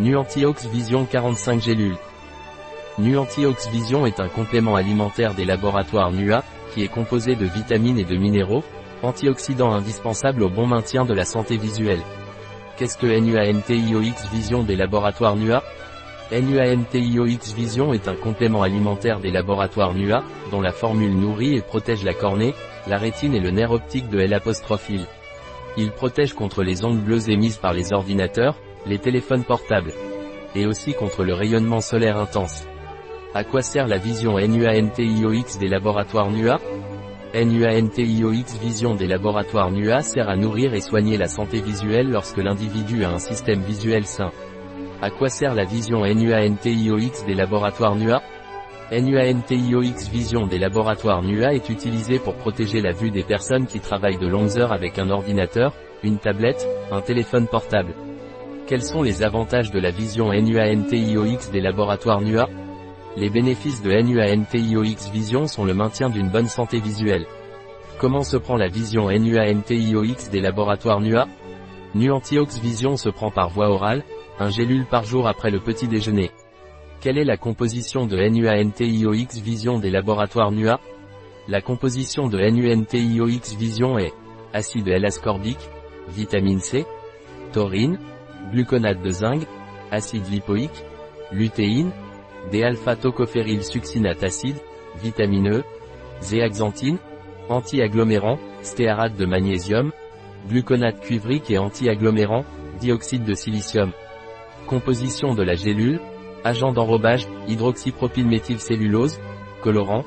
Nuantiox Vision 45 gélules. Nuantiox Vision est un complément alimentaire des laboratoires NUA, qui est composé de vitamines et de minéraux, antioxydants indispensables au bon maintien de la santé visuelle. Qu'est-ce que NUANTIOX Vision des laboratoires NUA? NUANTIOX Vision est un complément alimentaire des laboratoires NUA, dont la formule nourrit et protège la cornée, la rétine et le nerf optique de L'. Il protège contre les ondes bleues émises par les ordinateurs, les téléphones portables, et aussi contre le rayonnement solaire intense. À quoi sert la vision NUANTIOX des laboratoires NUA NUANTIOX Vision des laboratoires NUA sert à nourrir et soigner la santé visuelle lorsque l'individu a un système visuel sain. À quoi sert la vision NUANTIOX des laboratoires NUA NUANTIOX Vision des laboratoires NUA est utilisée pour protéger la vue des personnes qui travaillent de longues heures avec un ordinateur, une tablette, un téléphone portable. Quels sont les avantages de la vision NUANTIOX des laboratoires NUA Les bénéfices de NUANTIOX Vision sont le maintien d'une bonne santé visuelle. Comment se prend la vision NUANTIOX des laboratoires NUA Nuantiox Vision se prend par voie orale, un gélule par jour après le petit déjeuner. Quelle est la composition de NUANTIOX Vision des laboratoires NUA La composition de NUANTIOX Vision est acide L-ascorbique, vitamine C, taurine, gluconate de zinc, acide lipoïque, lutéine, D-alpha-tocophéryl succinate acide, vitamine E, zéaxanthine, anti-agglomérant, stéarate de magnésium, gluconate cuivrique et anti-agglomérant, dioxyde de silicium. Composition de la gélule, agent d'enrobage, hydroxypropylméthylcellulose, colorant,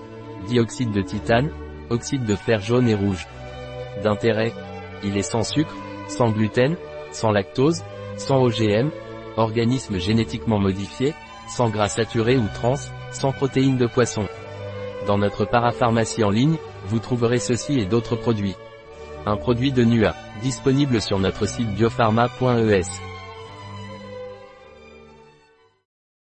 dioxyde de titane, oxyde de fer jaune et rouge. D'intérêt, il est sans sucre, sans gluten, sans lactose, sans OGM, organisme génétiquement modifié, sans gras saturé ou trans, sans protéines de poisson. Dans notre parapharmacie en ligne, vous trouverez ceci et d'autres produits. Un produit de NUA, disponible sur notre site biopharma.es.